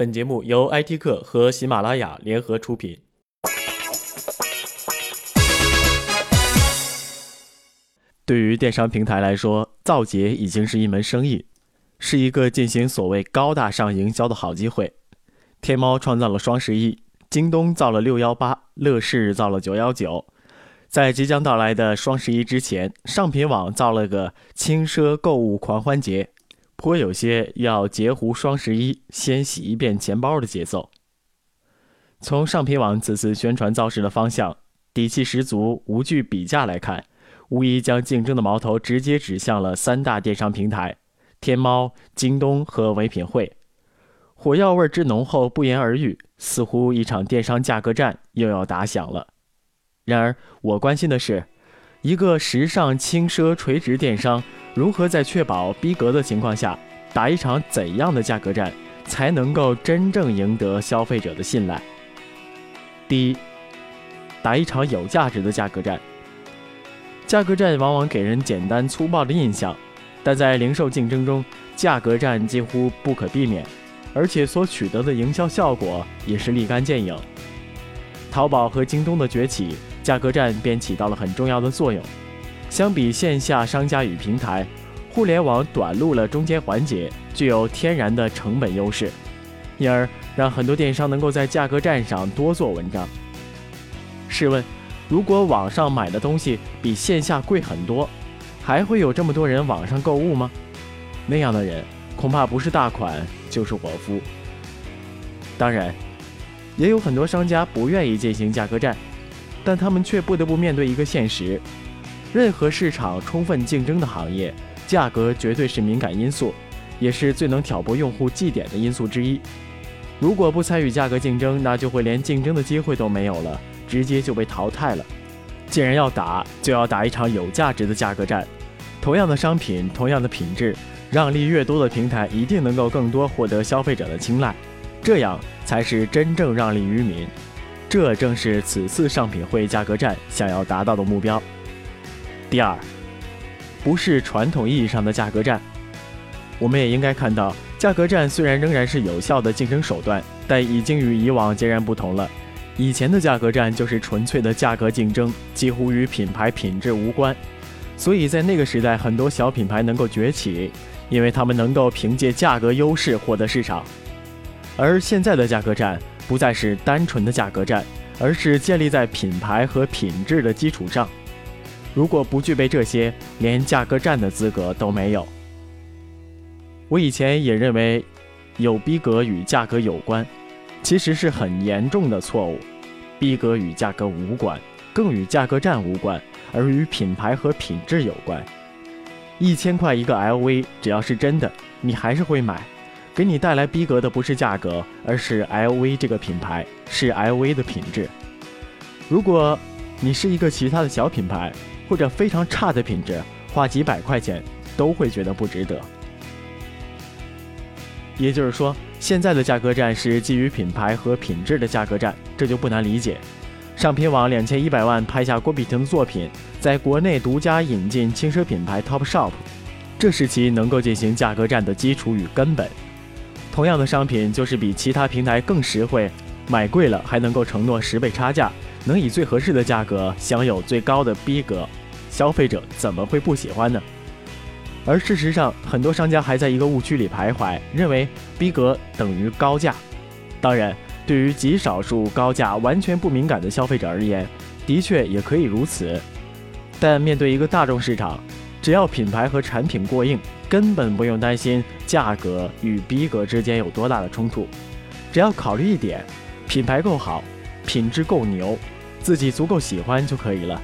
本节目由 IT 客和喜马拉雅联合出品。对于电商平台来说，造节已经是一门生意，是一个进行所谓高大上营销的好机会。天猫创造了双十一，京东造了六幺八，乐视造了九幺九。在即将到来的双十一之前，上品网造了个轻奢购物狂欢节。颇有些要截胡双十一，先洗一遍钱包的节奏。从上品网此次宣传造势的方向，底气十足、无惧比价来看，无疑将竞争的矛头直接指向了三大电商平台：天猫、京东和唯品会。火药味之浓厚不言而喻，似乎一场电商价格战又要打响了。然而，我关心的是，一个时尚轻奢垂直电商。如何在确保逼格的情况下，打一场怎样的价格战，才能够真正赢得消费者的信赖？第一，打一场有价值的价格战。价格战往往给人简单粗暴的印象，但在零售竞争中，价格战几乎不可避免，而且所取得的营销效果也是立竿见影。淘宝和京东的崛起，价格战便起到了很重要的作用。相比线下商家与平台，互联网短路了中间环节，具有天然的成本优势，因而让很多电商能够在价格战上多做文章。试问，如果网上买的东西比线下贵很多，还会有这么多人网上购物吗？那样的人恐怕不是大款就是伙夫。当然，也有很多商家不愿意进行价格战，但他们却不得不面对一个现实。任何市场充分竞争的行业，价格绝对是敏感因素，也是最能挑拨用户绩点的因素之一。如果不参与价格竞争，那就会连竞争的机会都没有了，直接就被淘汰了。既然要打，就要打一场有价值的价格战。同样的商品，同样的品质，让利越多的平台，一定能够更多获得消费者的青睐，这样才是真正让利于民。这正是此次商品会价格战想要达到的目标。第二，不是传统意义上的价格战。我们也应该看到，价格战虽然仍然是有效的竞争手段，但已经与以往截然不同了。以前的价格战就是纯粹的价格竞争，几乎与品牌品质无关。所以在那个时代，很多小品牌能够崛起，因为他们能够凭借价格优势获得市场。而现在的价格战不再是单纯的价格战，而是建立在品牌和品质的基础上。如果不具备这些，连价格战的资格都没有。我以前也认为，有逼格与价格有关，其实是很严重的错误。逼格与价格无关，更与价格战无关，而与品牌和品质有关。一千块一个 LV，只要是真的，你还是会买。给你带来逼格的不是价格，而是 LV 这个品牌，是 LV 的品质。如果你是一个其他的小品牌，或者非常差的品质，花几百块钱都会觉得不值得。也就是说，现在的价格战是基于品牌和品质的价格战，这就不难理解。上品网两千一百万拍下郭碧婷的作品，在国内独家引进轻奢品牌 Topshop，这是其能够进行价格战的基础与根本。同样的商品，就是比其他平台更实惠，买贵了还能够承诺十倍差价，能以最合适的价格享有最高的逼格。消费者怎么会不喜欢呢？而事实上，很多商家还在一个误区里徘徊，认为逼格等于高价。当然，对于极少数高价完全不敏感的消费者而言，的确也可以如此。但面对一个大众市场，只要品牌和产品过硬，根本不用担心价格与逼格之间有多大的冲突。只要考虑一点，品牌够好，品质够牛，自己足够喜欢就可以了。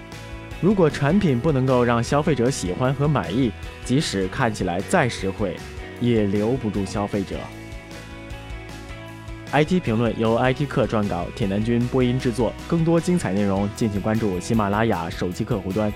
如果产品不能够让消费者喜欢和满意，即使看起来再实惠，也留不住消费者。IT 评论由 IT 客撰稿，铁男君播音制作。更多精彩内容，敬请关注喜马拉雅手机客户端。